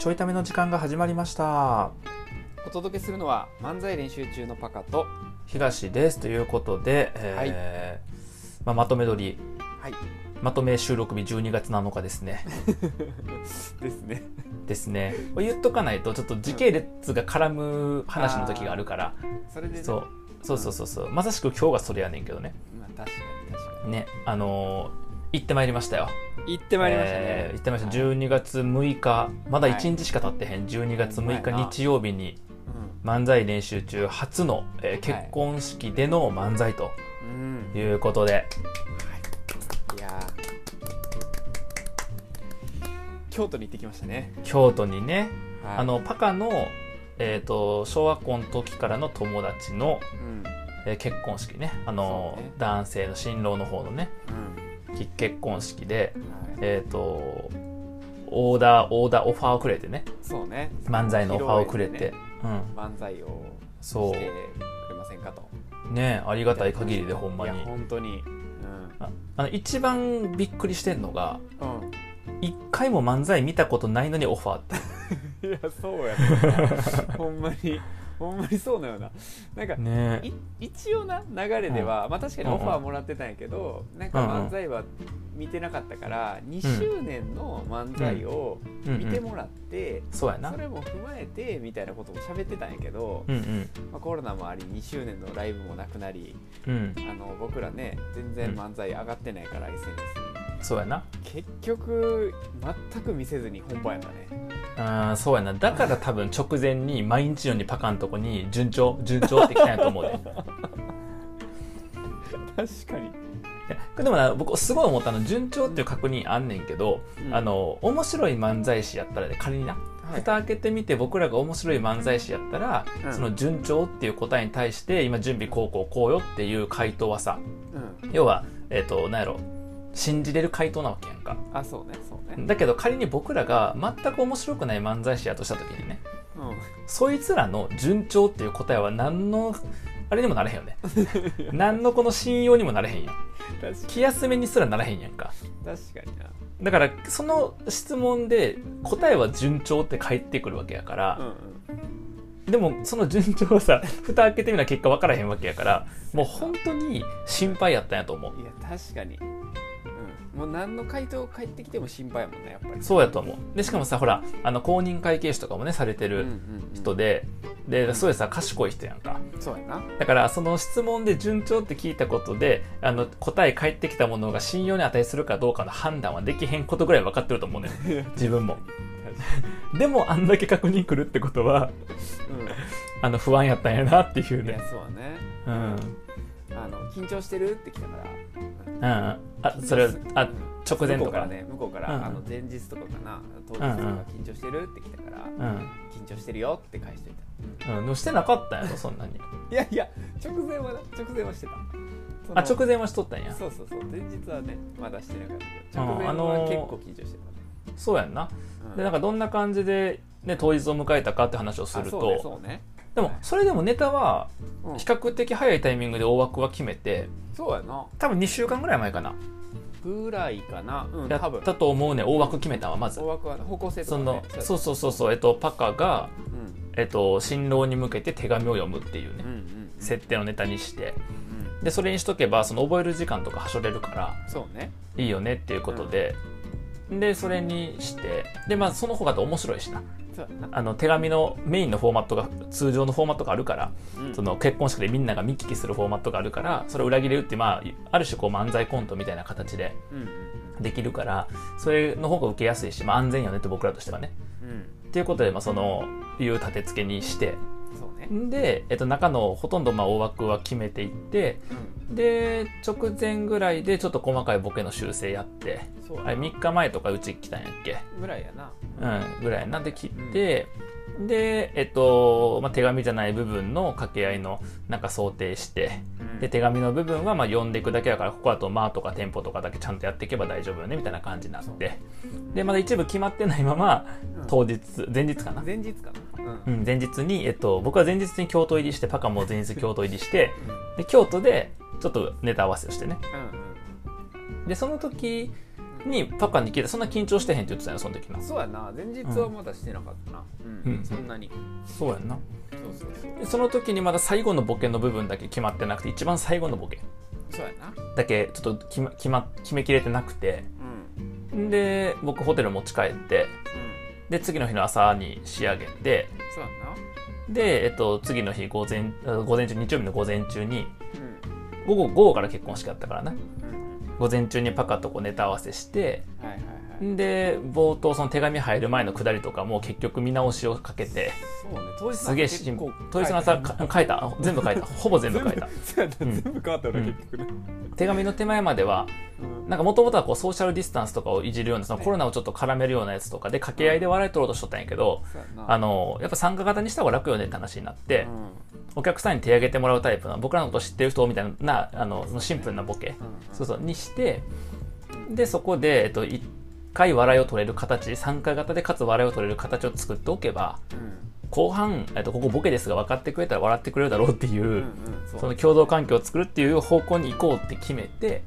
ちょいための時間が始まりました。お届けするのは漫才練習中のパカと東です。ということで、えーまあ、まとめ撮り。はい。まとめ収録日12月7日 ですね。ですね。ですね。言っとかないとちょっと時系列が絡む話の時があるから、それでね。そう。そうそうそうそう。まさしく今日がそれやねんけどね。まあ確かに確かね。あのー行ってまいりましたよ。に行ってまいりましたね、えー行ってました。はい12月6日。まだはい。1日しか経ってへん。12月6日日曜日に漫才練習中初の、えー結婚式での漫才とうん、うん、いうことで、い。やー。京都に行ってきましたね、京都にね、はい、あのパカの、えー、と小学校の時からの友達の、うん。えー結婚式ね。あのね。男性の新郎の方のね。き結婚式でえっ、とオーダーオーダーオファーをくれてね。そうね。漫才のオファーをくれて、披露宴でね。漫才をそうしてくれませんかと。う。んねありがたい限りでほんまに。いや本当に。ああの一番びっくりしてんのがうん、うん一回も漫才見たことないのにオファーって。いやそうやな。ほんまにほんまにそうなよな。なんかね。い一応な流れでは、まあ確かにオファーもらってたんやけど、なんか漫才は見てなかったから、2周年の漫才をうん。見てもらって、そうやな。それも踏まえてみたいなことも喋ってたんやけど、うんうん。まあ、コロナもあり2周年のライブもなくなりうん。あの僕らね全然漫才上がってないから、SNS にそうやな。結局全く見せずに本番やったね。あーそうやな。だから多分直前に毎日のようにパカンとこに順調順調って来たんやと思うで。確かに。でもな僕すごい思ったの順調っていう確認あんねんけど、うん。あの面白い漫才師やったらね仮にな、はい。蓋開けてみて僕らが面白い漫才師やったら、うん。その順調っていう答えに対して今準備こうこうこうよっていう回答はさうん。要はえっ、と何やろ信じれる回答なわけやんか。あそうねそうね。だけど仮に僕らが全く面白くない漫才師やとした時にねうん。そいつらの順調っていう答えは何のあれにもなれへんよね。何のこの信用にもなれへんやん。気休めにすらならへんやんか。確かにな。だからその質問で答えは順調って返ってくるわけやからう、んうん。でもその順調はさ 蓋開けてみな結果分からへんわけやからもう本当に心配やったんやと思う。いや確かに、うん、もう何の回答返ってきても心配やもんねやっぱり。そうやと思う。でしかもさほらあの公認会計士とかもねされてるうんうんうん。人で、でそういうさ賢い人やんか。そうやな。だからその質問で順調って聞いたことであの答え返ってきたものが信用に値するかどうかの判断はできへんことぐらい分かってると思うねん。自分も。でもあんだけ確認来るってことはあの不安やったんやなっていううん、いやねそうね。うん、の緊張してる？って来たから。あそれあ直前とうかね。向こうから、うんあの前日とかかな。当日とか緊張してる？って来たから、うん、緊張してるよって返しといた、うん、でもしてなかったんやろそんなに。いやいや直前はな直前はしてた。あ直前はしとったんや。そうそうそう。前日はねまだしてなかった。けどうん直前あのーは結構緊張してたね、そうやんな。うん。でなんかどんな感じで、ね、当日を迎えたかって話をすると。そうねでもそれでもネタはうん。比較的早いタイミングで大枠は決めてそうやな。多分2週間ぐらい前かな。ぐらいかな。うんったと思うね大枠決めたわまず。大枠は方向性とか、ね、そのそうそうそうそうえっとパカが、うん。えっと、新郎に向けて手紙を読むっていうね、うんうんうん。設定のネタにして。うんでそれにしとけばその覚える時間とかはしょれるからそうね。いいよねっていうことで、でそれにして。でまあその方が面白いしなあの手紙のメインのフォーマットが通常のフォーマットがあるから、うん。その結婚式でみんなが見聞きするフォーマットがあるからそれを裏切れるってまあ、ある種こう漫才コントみたいな形でうん。できるからそれの方が受けやすいし、まあ、安全よねって僕らとしてはね。うん。うんっていうことで、まあ、そのいう立て付けにしてで、えっと、中のほとんどまあ大枠は決めていってうん。で直前ぐらいでちょっと細かいボケの修正やってあれ3日前とかうち来たんやっけ？ぐらいやな。うん、ぐらいな。んで切って、で、えっとまあ、手紙じゃない部分の掛け合いのなんか想定してうん。で手紙の部分はまあ読んでいくだけだからここだと「まあ」とか「テンポ」とかだけちゃんとやっていけば大丈夫よねみたいな感じになって。でまだ一部決まってないままうん。当日前日かな、前日かな。うん。うん、前日に、えっと、僕は前日に京都入りしてパカも前日京都入りしてで京都でちょっとネタ合わせをしてね。うんうん。でその時にパカに聞いてそんな緊張してへんって言ってたよその時な。そうやな。前日はまだしてなかったな。うん、うん。そんなに。そうやんな。そうそうそう。でその時にまだ最後のボケの部分だけ決まってなくて一番最後のボケ。そうやな。だけちょっと決ま決ま決めきれてなくて。うん。で僕ホテル持ち帰ってうん。で次の日の朝に仕上げてそうやな。で、えっと、次の日午前あ午前中日曜日の午前中にうん。午後午後から結婚式あったからな。うんうん午前中にパカとこうネタ合わせしてはいはいはい。んで冒頭その手紙入る前のくだりとかも結局見直しをかけてそうね当日すげえシン結構当日の朝か書いた？全部書いた？ほぼ全部書いた。全部変わったよなうん。結局ね。手紙の手前まではなんかもともとはこうソーシャルディスタンスとかをいじるようなそのコロナをちょっと絡めるようなやつとかで掛け合いで笑い取ろうとしとったんやけどそうやな。あのやっぱ参加型にした方が楽よねって話になってうんお客さんに手挙げてもらうタイプの僕らのこと知ってる人みたいなあのシンプルなボケ。うんそうそうにしてでそこで、えっと、1回笑いを取れる形参加型でかつ笑いを取れる形を作っておけばうん。後半、えっと、ここボケですが分かってくれたら笑ってくれるだろうっていう、うんうんそう。その共同環境を作るっていう方向に行こうって決めて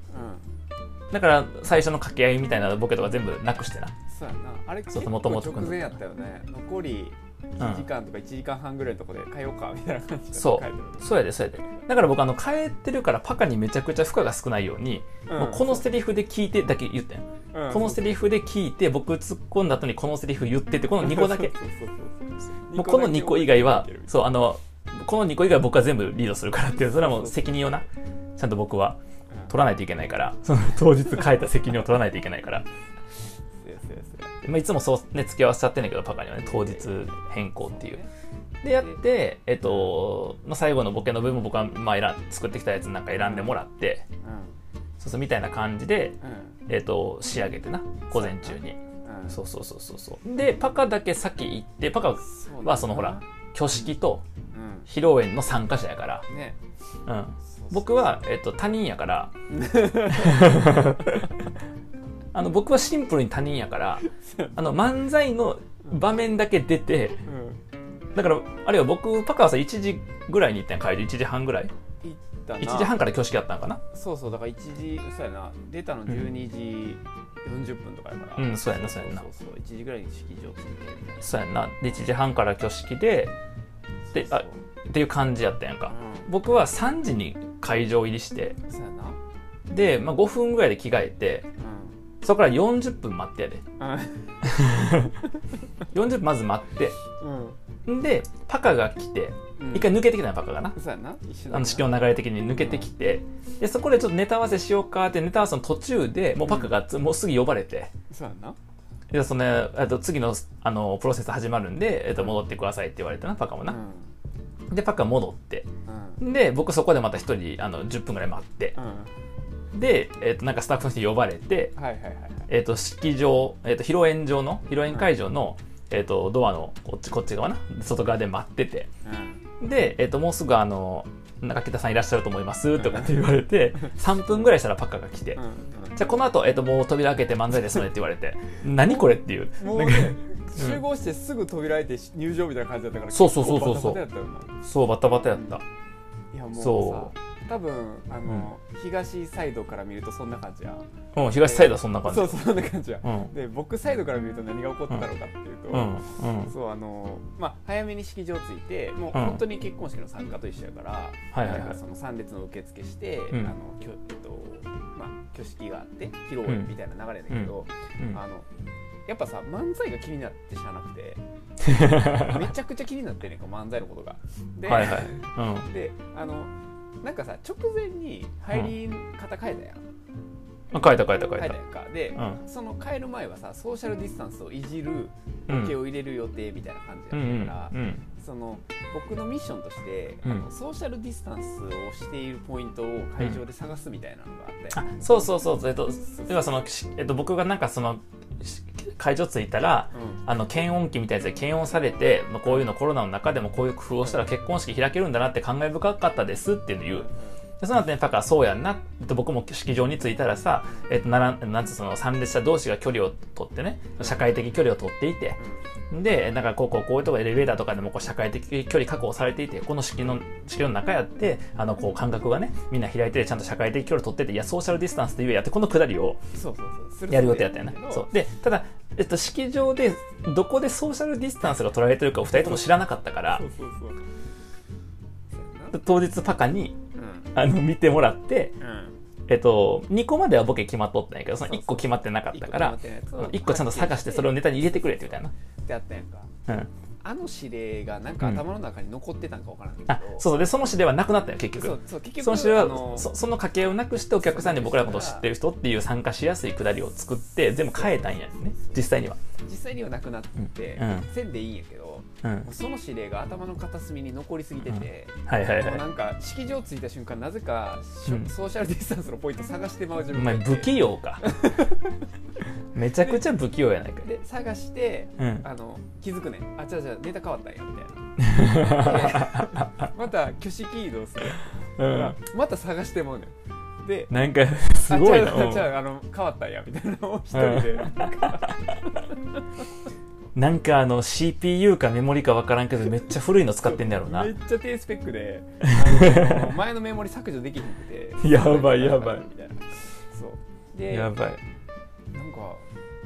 うん。だから最初の掛け合いみたいなボケとか全部なくしてな。そうやな。あれ結構直前やったよね。残り1時間とか1時間半ぐらいのとこで変えようかみたいな感じでそう。そうやでそうやで。だから僕あの変えてるからパカにめちゃくちゃ負荷が少ないように、うん。もうこのセリフで聞いてだけ言ってん、うん。このセリフで聞いて僕突っ込んだ後にこのセリフ言ってってこの2個だけ。もうこの2個以外はそうあのこの2個以外は僕は全部リードするからっていうそれはもう責任をな。ちゃんと僕は取らないといけないから。その当日変えた責任を取らないといけないから、まあ、いつもそうね付き合わせちゃってんだけどパカにはね当日変更っていう。でやってえっとの最後のボケの部分僕はまあ選ん作ってきたやつなんか選んでもらってそうそうみたいな感じで、うんえっと仕上げてな午前中に。うんうんそうそうそうそうそう。でパカだけ先行ってパカはそのほら挙式とう披露宴の参加者やから、ん。ねうん、僕は、えっと、他人やから あの僕はシンプルに他人やからあの漫才の場面だけ出てうん。だからあれよ僕パカはさ1時ぐらいに行ったんや帰り1時半ぐらい。行ったな。1時半から挙式やったんかな。そうそうだから1時そうやな。出たの12時40分とかやから。うんそうやなそうやな。そうそう1時ぐらいに式場着いてみたいなそうやんな。で1時半から挙式でであっていう感じやったやんか。う僕は3時に会場入りしてんそうやな。で、まあ、5分ぐらいで着替えてそこから40分待ってやで。うん40分まず待って。うん。んでパカが来てうん。一回抜けてきたのパカがな。あの式の流れ的に抜けてきて。でそこでちょっとネタ合わせしようかってネタ合わせの途中でもうパカがつもうすぐ呼ばれて。そうやな。でその、えっと、次のあのプロセス始まるんで、えっと、戻ってくださいって言われてなパカもな、でパカ戻って。うん。で僕そこでまた一人あの10分ぐらい待って。うんで、えっと、なんかスタッフの人呼ばれて、はいはいはいはい。えっと、式場、えっと、披露宴場の披露宴会場の、えっと、ドアのこっちこっち側な外側で待ってて。うん。で、えっと、もうすぐあの中北さんいらっしゃると思いますとかって言われて3分ぐらいしたらパカが来て、うんじゃあこの後、えっともう扉開けて漫才ですのでって言われて何これっていう。なんかもうね集合してすぐ扉開いて入場みたいな感じだったからそうそうそうそうそう。結構バタバタやったよなそうバタバタやった。いやもうさそ多分あの、東サイドから見るとそんな感じや。うん東サイドはそんな感じ。そうそうそんな感じや、うん。で僕サイドから見ると何が起こってたのかっていうと、うん。うん。そうあのまあ早めに式場着いてもううん。本当に結婚式の参加と一緒やから、はいはいはい。その参列の受付して、うん。あのきょえっとまあ挙式があって披露宴みたいな流れだけど、うん。あのやっぱさ漫才が気になってしゃあなくて めちゃくちゃ気になってんねんか漫才のことが。で,、はいはい。うん。であのなんかさ直前に入り方変えたやん、あ書いた書いた書いた。変えたやんか。で、うん。その変える前はさソーシャルディスタンスをいじるうん。ボケを入れる予定みたいな感じうんやったから、うんその僕のミッションとして、うん。あのソーシャルディスタンスをしているポイントを会場で探すみたいなのがあって、あそうそうそう。えっと要はその、しえっと、僕がなんかそのし会場着いたらうん。あの検温器みたいなやつで検温されて、まあ、こういうのコロナの中でもこういう工夫をしたら結婚式開けるんだなって感慨深かったですっていうのを言うでその後ねパカはそうやんな。って僕も式場に着いたらさ、えっと、ならなんつうその参列者同士が距離を取ってね社会的距離を取っていて。でなんかこうこうこういうとこエレベーターとかでもこう社会的距離確保されていてこの式の式の中やってあのこう間隔がねみんな開いてちゃんと社会的距離を取ってていやソーシャルディスタンスって言えやってこのくだりをそうそうそう。やる予定やったよね。そう。でただ、えっと、式場でどこでソーシャルディスタンスが取られてるかを2人とも知らなかったから当日パカにうん あの見てもらってうん。えっと、2個まではボケ決まっとったんやけど、その1個決まってなかったから、1個ちゃんと探してそれをネタに入れてくれって言ったよってやったやんか。な。うん。あの指令がなんか頭の中に残ってたんかわからんけど、あ、そうで、その指令はなくなったよ、結そう局。そう結局その指令はあのそ、その家系をなくしてお客さんに僕らのことを知ってる人っていう参加しやすいくだりを作って、全部変えたんやね、実際には。実際にはなくなって、うん。うん。せんでいいんやけどうん。その指令が頭の片隅に残りすぎてて、はいはいはもうなんか式場着いた瞬間なぜかうんソーシャルディスタンスのポイント探してまう自い。お前、不器用か。めちゃくちゃ不器用やないか。で探してうん。あの気づくねんあじゃあじゃあネタ変わったんやみたいな でまた挙式移動するうんまた探してまうねんでなんか、すごいな。じゃああの変わったんやみたいなのを一人でなんかあの CPU かメモリか分からんけどめっちゃ古いの使ってんだろうな。めっちゃ低スペックで あの前のメモリ削除できひんくてやばいやばい。みたいな。そう。でやばい。なんか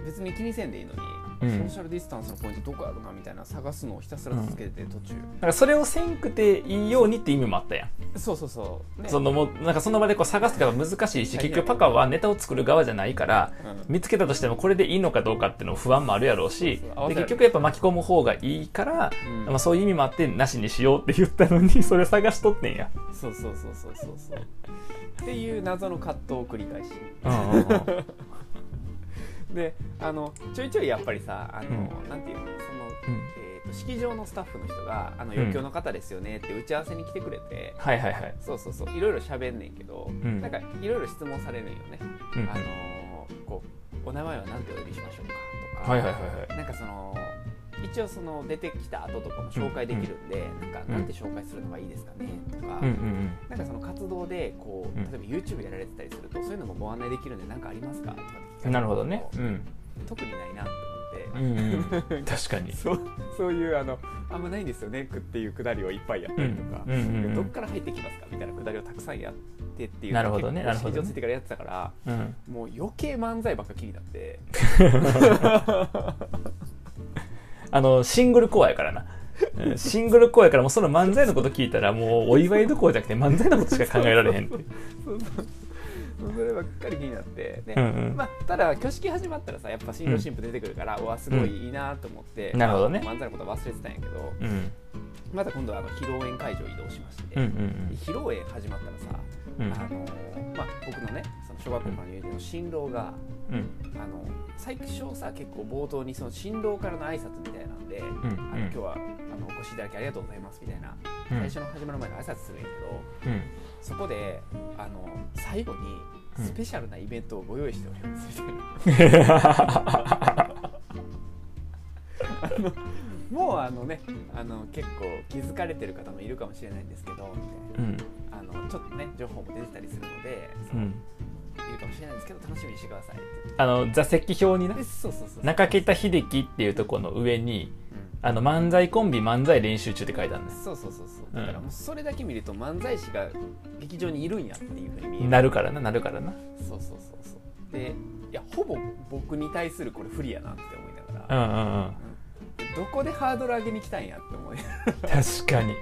別に気にせんでいいのに、うんソーシャルディスタンスのポイントどこやろなみたいな探すのをひたすら続けてて途中、だからそれをせんくていいようにって意味もあったやん。そうそうそう、ね。そのもうなんかその場でこう探すから難しいし結局パカはネタを作る側じゃないからうん。見つけたとしてもこれでいいのかどうかっていうの不安もあるやろうしで結局やっぱ巻き込む方がいいから、うん。まあ、そういう意味もあってなしにしようって言ったのにそれ探しとってんや、そうそうそうそうそうそう。っていう謎の葛藤を繰り返し。うんうんうんであのちょいちょいやっぱりさあの、うなんていうのその、うん。えー、と式場のスタッフの人が「あのうん。余興の方ですよね」って打ち合わせに来てくれて、はいはいはい、そうそうそういろいろ喋んねんけど、ん。なんかいろいろ質問されるんよね、うんあのこうお名前は何てお呼びしましょうかとか、はいはいはいはい。なんかその一応その出てきた後とかも紹介できるんで、なんかうん。なんて紹介するのがいいですかねとか、うんうんなんかその活動でこううん。例えば YouTube やられてたりすると、そういうのもご案内できるんで何かありますかとかってねとうん。特にないなとう思って、んうん 確かに。そうそういうあのあんまないんですよねっていうくだりをいっぱいやったりとか、うんうんうんうん。でどっから入ってきますかみたいなくだりをたくさんやってっていうなるほどね結構なるほどね。式場ついてからやってたからうん。もう余計漫才ばっか気になってあのシングルコアやからな。うんシングルコアやからもうその漫才のこと聞いたらもうお祝いどころじゃなくて漫才のことしか考えられへんって。そればっかり気になって。で、うんうん。まあ、ただ挙式始まったらさやっぱ新郎新婦出てくるから、うわすごいいいなと思って、なるほどね。まあ漫才のことは忘れてたんやけど。うんまた今度はあの披露宴会場移動しまして、うんうん披露宴始まったらさ、うん。あのまあ、僕のねその小学校からの友人の新郎が、うん。あの最初さ結構冒頭にその新郎からの挨拶みたいなんで、うんあの今日はあのお越しいただきありがとうございますみたいな、うん。最初の始まる前に挨拶するんやけどうん。そこであの最後にうん。スペシャルなイベントをご用意しておりますみたいな、あのもうあのねあの結構気づかれてる方もいるかもしれないんですけどみたいなうん。あのちょっとね情報も出てたりするので、うん。いるかもしれないんですけど楽しみにしてくださいって。あの座席表にな。中北秀樹っていうところの上にうん。あの漫才コンビ漫才練習中って書いてあるんですそうそうそうそう。うん。だからもうそれだけ見ると漫才師が劇場にいるんやっていうふうに見える。なるからななるからな。そうそうそうそう。でいやほぼ僕に対するこれ不利やなって思いながら、うんうんうんどこでハードル上げに来たんやって思い確かに。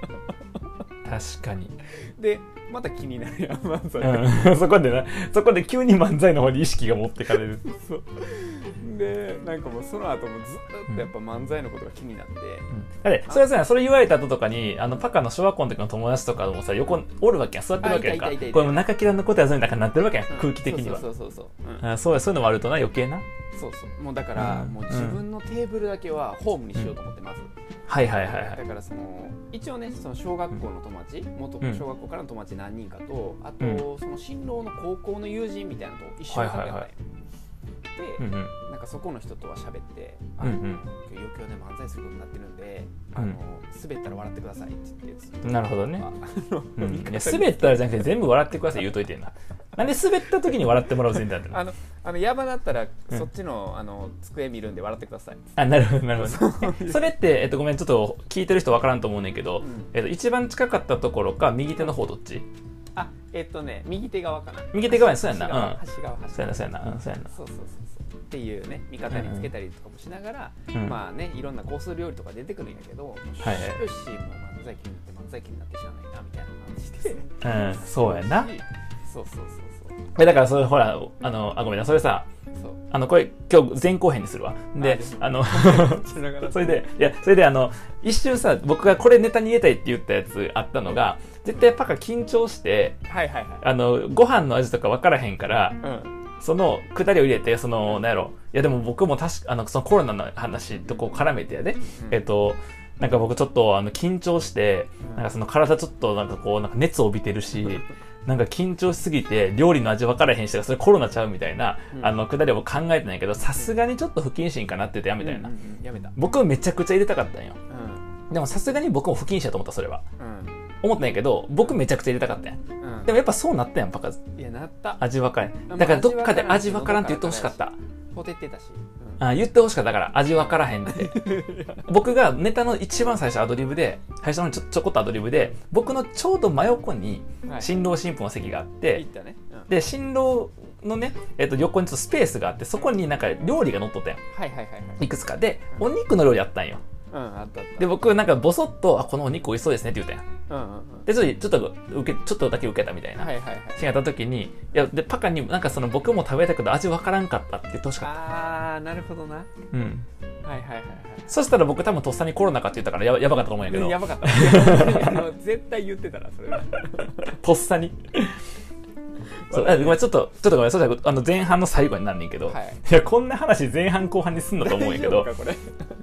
確かに、でまた気になるやん漫才。が、うん、そこでなそこで急に漫才の方に意識が持ってかれる。そう。でなんかもうその後もずっとやっぱ漫才のことが気になって、だってそれそれ言われた後とかにあのパカの小学校の時の友達とかもさ横おるわけやん。座ってるわけやんか。これも中キラのことやぞみたいななってるわけやんうん空気的には。そうそうそうそう、うん。あそうやそういうのもあるとな余計なそうそう。もうだから、うん。もう自分のテーブルだけはホームにしようと思ってます、はいはいはいはい。だからその一応ねその小学校の友達元うん。小学校からの友達何人かとあうん。とその新郎の高校の友人みたいなのと一緒に食べたんよ、うんうんでなん。なんかそこの人とは喋って「あうんうん。今日余興で漫才することになってるんで、あの滑ったら笑ってください」って言ってずっとなるほどね。うん、いや滑ったらじゃなくて全部笑ってください。言うといてんな。なんで滑った時に笑ってもらう前提だったの？あのあの山だったらうん。そっちの,、あの机見るんで笑ってください。あなるほどなるほど。えそれって、えっと、ごめんちょっと聞いてる人分からんと思うねんけど、うん。えっと、一番近かったところか右手の方どっち？あえっとね右手側かな。右手側やそうやんな。端側うん。端側端そうやなそうやなうんそうやな。そうそうそうそう。っていうね味方につけたりとかもしながら、うん。まあねいろんなコース料理とか出てくるんやけど、はいはい。よしもう漫才気になって漫才気になってしゃあないなみたいな感じでうんそうやな。そうそうそうえだからそれほらあのあごめんなそれさそう。そうあのこれ今日前後編にするわ。であの それでいやそれであの一瞬さ僕がこれネタに入れたいって言ったやつあったのが絶対パカ緊張してはいはいはい。あのご飯の味とか分からへんからうん。そのくだりを入れてそのなんやろ。いやでも僕も確かあのそのコロナの話とこう絡めてやで、うんえっとなんか僕ちょっとあの緊張してなんかその体ちょっとなんかこうなんか熱を帯びてるしなんか緊張しすぎて料理の味分からへんしそれコロナちゃうみたいな、うん。あのくだりを考えてないけどさすがにちょっと不謹慎かなって言ってやめたよな、うんうんうん。やめた。僕めちゃくちゃ入れたかったんよ。うん。でもさすがに僕も不謹慎やと思ったそれは。うん思ったんやけど僕めちゃくちゃ入れたかったん。やうん。でもやっぱそうなったやんパカいやなった。味分からへんまあだからどっかで味分からんって言ってほしかった。ほてってたし、あ言ってほしかった。から味分からへんって。僕がネタの一番最初アドリブで最初のちょちょこっとアドリブで僕のちょうど真横にうんはい、新郎新婦の席があっ行てったね、うん。で新郎のね、えっと横にちょっとスペースがあってそこになんか料理が乗っとったやん。はいはいはいはい。いくつか。でお肉の料理あったんようんあったあった。で僕なんかボソッと「あこのお肉美味しそうですね」って言ったやん。うんうんうん。でちょっとちょっと受けちょっとだけ受けたみたいな、はいはいはい。シーンがあった時にいやでパカになんかその僕も食べたけど味分からんかったって言ってほしかっああなるほどな。はいたうん。はいはいはいそしたら僕多分とっさにコロナかって言ったからややばかったと思うんやけど。うんやばかった。絶対言ってたらそれは。とっさにそう。あごめんちょっとちょっとごめんそしたらあの前半の最後になんねんけど、はい。いやこんな話前半後半にすんのと思うんやけど。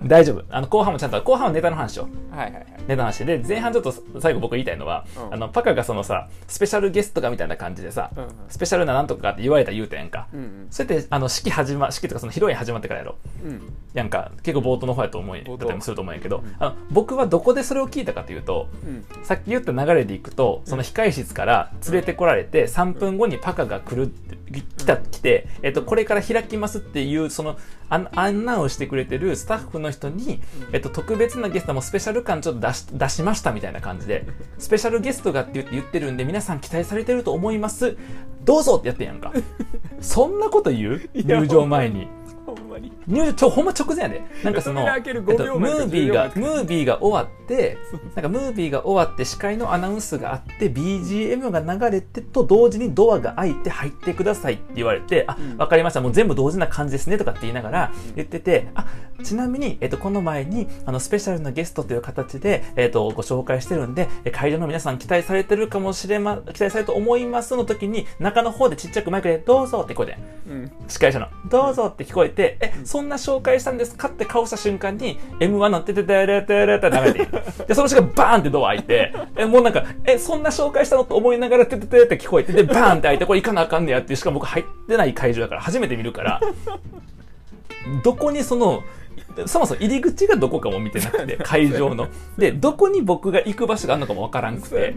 大丈夫 あの後半もちゃんと後半はネタの話を。はいはいはい。ネタの話で前半ちょっと最後僕言いたいのは、うん。あのパカがそのさスペシャルゲストがみたいな感じでさ、うんうん。スペシャルななんとかって言われた言うたやんか、うんうん。そうやってあの式始ま式とかその披露宴始まってからやろ。うん。やんか結構冒頭の方やと思い冒頭。だったりもすると思うんやけど、うんあの僕はどこでそれを聞いたかというとうん。さっき言った流れでいくとその控室から連れてこられて3分後にパカが来るって来た来て、えっと、これから開きますっていうその案案内をしてくれてるスタッフの人に、えっと、特別なゲストもスペシャル感ちょっと出し出しましたみたいな感じでスペシャルゲストがって言ってるんで皆さん期待されてると思います。どうぞってやってんやんか。そんなこと言う？入場前に。まに。入場ちょほんま直前やで。なんかその、えっと5秒前か。ムービーが10秒ムービーが終わってなんかムービーが終わって司会のアナウンスがあって BGM が流れてと同時にドアが開いて入ってくださいって言われてあうん。わかりました。もう全部同時な感じですねとかって言いながら言っててあちなみに、えっと、この前にあのスペシャルなゲストという形で、えっと、ご紹介してるんでえ会場の皆さん期待されてるかもしれま期待されると思いますの時に中の方でちっちゃくマイクでどうぞって声でうん。司会者の「どうぞ」って聞こえて「えそんな紹介したんですか?」って顔した瞬間に M1 の「てててれてれ」って流れているでその瞬間バーンってドア開いてえもうなんか「えそんな紹介したの?」と思いながら「ててて」って聞こえてでバーンって開いてこれ行かなあかんねやってしかも僕入ってない会場だから初めて見るからどこにそのそもそも入り口がどこかも見てなくて会場の。でどこに僕が行く場所があるのかもわからんくて。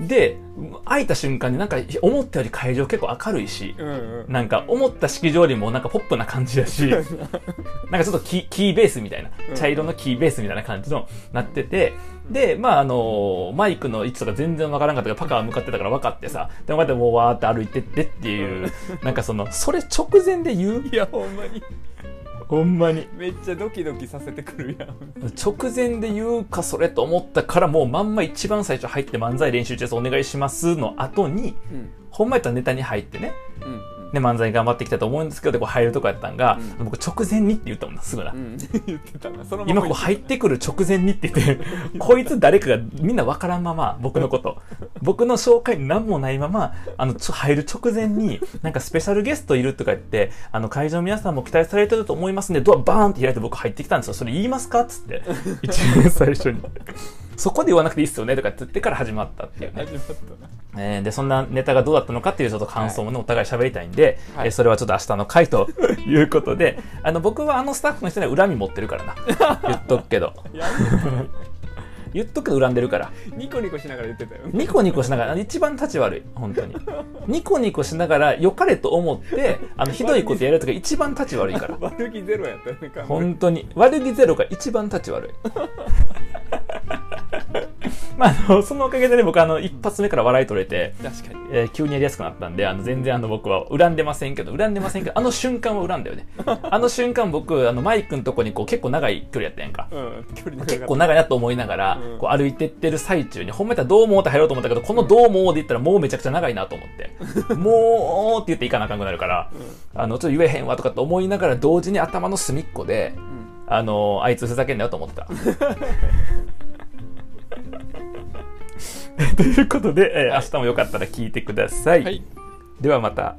で開いた瞬間になんか思ったより会場結構明るいしうんうん。なんか思った式場よりもなんかポップな感じだし、なんかちょっとキーベースみたいなう、ん茶色のキーベースみたいな感じのなってて、で、まああの、マイクの位置とか全然わからんかったけど、パカは向かってたから分かってさ、で、またもうわーって歩いてってっていう、なんかその、それ直前で言ういやほんまにほんまに。めっちゃドキドキさせてくるやん直前で言うかそれと思ったからもうまんま一番最初入って漫才練習中ですお願いしますの後にうんほんまやったらネタに入ってねうんで漫才頑張ってきたと思うんですけどでこう入るとこやったんが、うん。僕直前にって言ったもんなすぐな、うん。言ってたなそのまま今こう入ってくる直前にって言ってこいつ誰かがみんな分からんまま僕のこと。僕の紹介に何もないまま、あの、ちょ入る直前に、なんかスペシャルゲストいるとか言って、あの、会場の皆さんも期待されてると思いますんで、ドアバーンって開いて僕入ってきたんですよ。それ言いますかっつって。一番最初に。そこで言わなくていいっすよねとかって言ってから始まったっていうね。始まったなえーで、そんなネタがどうだったのかっていうちょっと感想もね、お互い喋りたいんで、はいえーそれはちょっと明日の回ということで、あの、僕はあのスタッフの人には恨み持ってるからな。言っとくけど。や言っとくけど恨んでるから。ニコニコしながら言ってたよニコニコしながら、一番立ち悪い。本当に。ニコニコしながら良かれと思って、あの、ひどいことやるとか一番立ち悪いから。悪気ゼロやったよね本当に。悪気ゼロが一番立ち悪い。まあ、あの、そのおかげでね、僕あの、一発目から笑い取れて、確かにえー急にやりやすくなったんで、あの、全然あの、僕は恨んでませんけど、恨んでませんけど、あの瞬間は恨んだよね。あの瞬間僕、あの、マイクのとこにこう、結構長い距離やったやんか。うん距離結構長いなと思いながら、うんこう歩いてってる最中に、ほんまやったらどうもーって入ろうと思ったけど、このどうもーで言ったらもうめちゃくちゃ長いなと思って、もうって言っていかなあかんくなるから、あの、ちょっと言えへんわとかと思いながら、同時に頭の隅っこで、うんあの、あいつふざけんなよと思ってた。ということで、えー明日もよかったら聞いてください。はいではまた。